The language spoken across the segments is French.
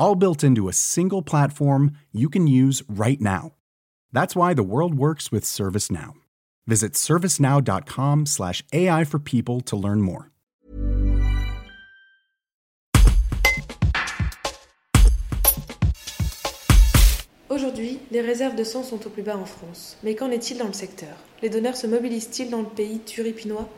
all built into a single platform you can use right now. That's why the world works with ServiceNow. Visit servicenow.com/slash AI for people to learn more. Aujourd'hui, les réserves de sang sont au plus bas en France. Mais qu'en est-il dans le secteur? Les donneurs se mobilisent-ils dans le pays turipinois?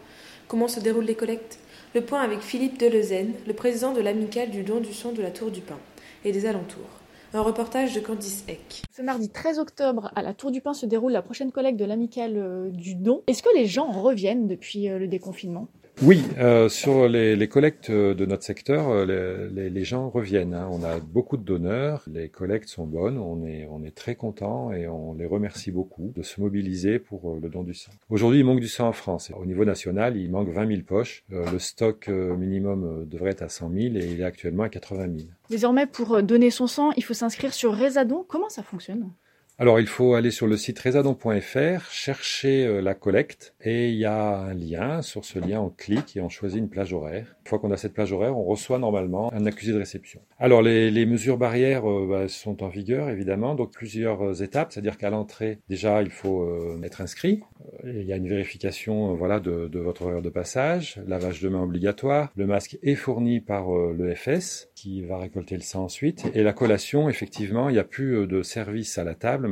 Comment se déroulent les collectes? Le point avec Philippe Delezen, le président de l'amicale du don du sang de la Tour du Pin et des alentours. Un reportage de Candice Eck. Ce mardi 13 octobre, à la Tour du Pin se déroule la prochaine collecte de l'amicale euh, du don. Est-ce que les gens reviennent depuis euh, le déconfinement? Oui, euh, sur les, collectes de notre secteur, euh, les, gens reviennent. Hein. On a beaucoup de donneurs, les collectes sont bonnes, on est, très content et on les remercie beaucoup de se mobiliser pour euh, le don du sang. Aujourd'hui, il manque du sang en France. Au niveau national, il manque 20 000 poches. Euh, le stock minimum devrait être à 100 000 et il est actuellement à 80 000. Désormais, pour donner son sang, il faut s'inscrire sur Résadon. Comment ça fonctionne? Alors il faut aller sur le site résadon.fr, chercher euh, la collecte et il y a un lien. Sur ce lien, on clique et on choisit une plage horaire. Une fois qu'on a cette plage horaire, on reçoit normalement un accusé de réception. Alors les, mesures barrières euh, bah, sont en vigueur évidemment, donc plusieurs euh, étapes, c'est-à-dire qu'à l'entrée déjà il faut être inscrit. Il y a une vérification voilà de, de, votre horaire de passage, lavage de mains obligatoire. Le masque est fourni par le FS qui va récolter le sang ensuite et la collation effectivement il n'y a plus de service à la table